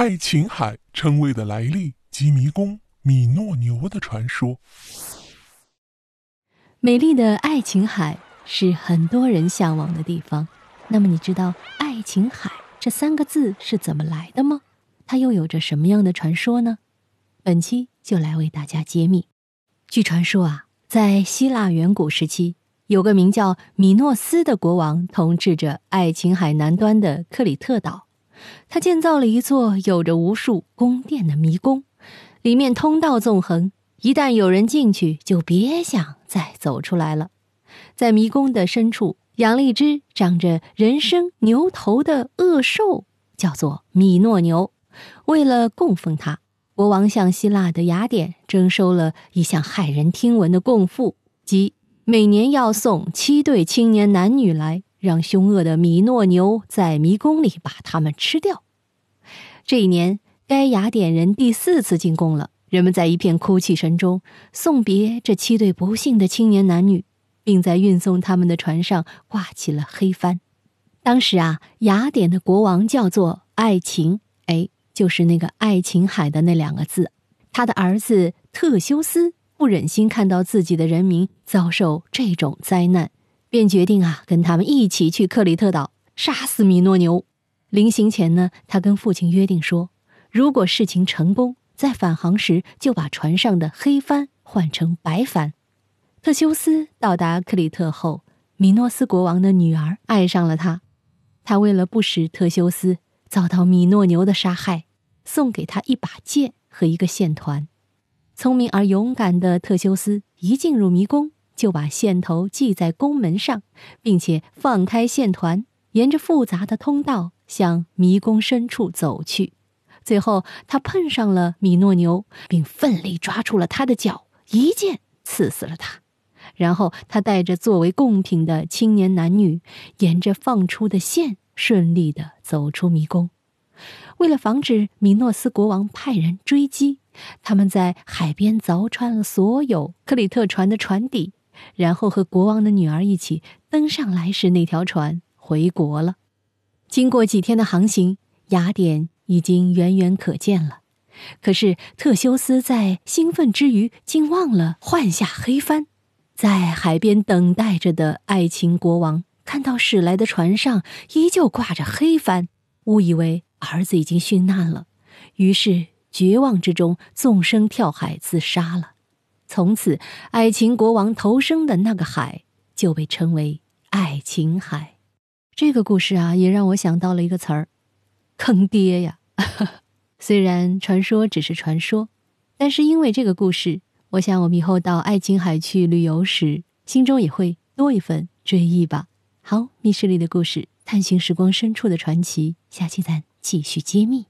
爱琴海称谓的来历及迷宫米诺牛的传说。美丽的爱琴海是很多人向往的地方。那么，你知道“爱琴海”这三个字是怎么来的吗？它又有着什么样的传说呢？本期就来为大家揭秘。据传说啊，在希腊远古时期，有个名叫米诺斯的国王统治着爱琴海南端的克里特岛。他建造了一座有着无数宫殿的迷宫，里面通道纵横，一旦有人进去，就别想再走出来了。在迷宫的深处。养了一只长着人身牛头的恶兽，叫做米诺牛。为了供奉它，国王向希腊的雅典征收了一项骇人听闻的贡赋，即每年要送七对青年男女来，让凶恶的米诺牛在迷宫里把他们吃掉。这一年，该雅典人第四次进贡了，人们在一片哭泣声中送别这七对不幸的青年男女。并在运送他们的船上挂起了黑帆。当时啊，雅典的国王叫做爱琴，哎，就是那个爱琴海的那两个字。他的儿子特修斯不忍心看到自己的人民遭受这种灾难，便决定啊，跟他们一起去克里特岛杀死米诺牛。临行前呢，他跟父亲约定说，如果事情成功，在返航时就把船上的黑帆换成白帆。特修斯到达克里特后，米诺斯国王的女儿爱上了他。他为了不使特修斯遭到米诺牛的杀害，送给他一把剑和一个线团。聪明而勇敢的特修斯一进入迷宫，就把线头系在宫门上，并且放开线团，沿着复杂的通道向迷宫深处走去。最后，他碰上了米诺牛，并奋力抓住了他的脚，一剑刺死了他。然后他带着作为贡品的青年男女，沿着放出的线顺利地走出迷宫。为了防止米诺斯国王派人追击，他们在海边凿穿了所有克里特船的船底，然后和国王的女儿一起登上来时那条船回国了。经过几天的航行，雅典已经远远可见了。可是特修斯在兴奋之余，竟忘了换下黑帆。在海边等待着的爱情国王看到驶来的船上依旧挂着黑帆，误以为儿子已经殉难了，于是绝望之中纵身跳海自杀了。从此，爱情国王投生的那个海就被称为爱琴海。这个故事啊，也让我想到了一个词儿——坑爹呀。虽然传说只是传说，但是因为这个故事。我想，我们以后到爱琴海去旅游时，心中也会多一份追忆吧。好，密室里的故事，探寻时光深处的传奇，下期咱继续揭秘。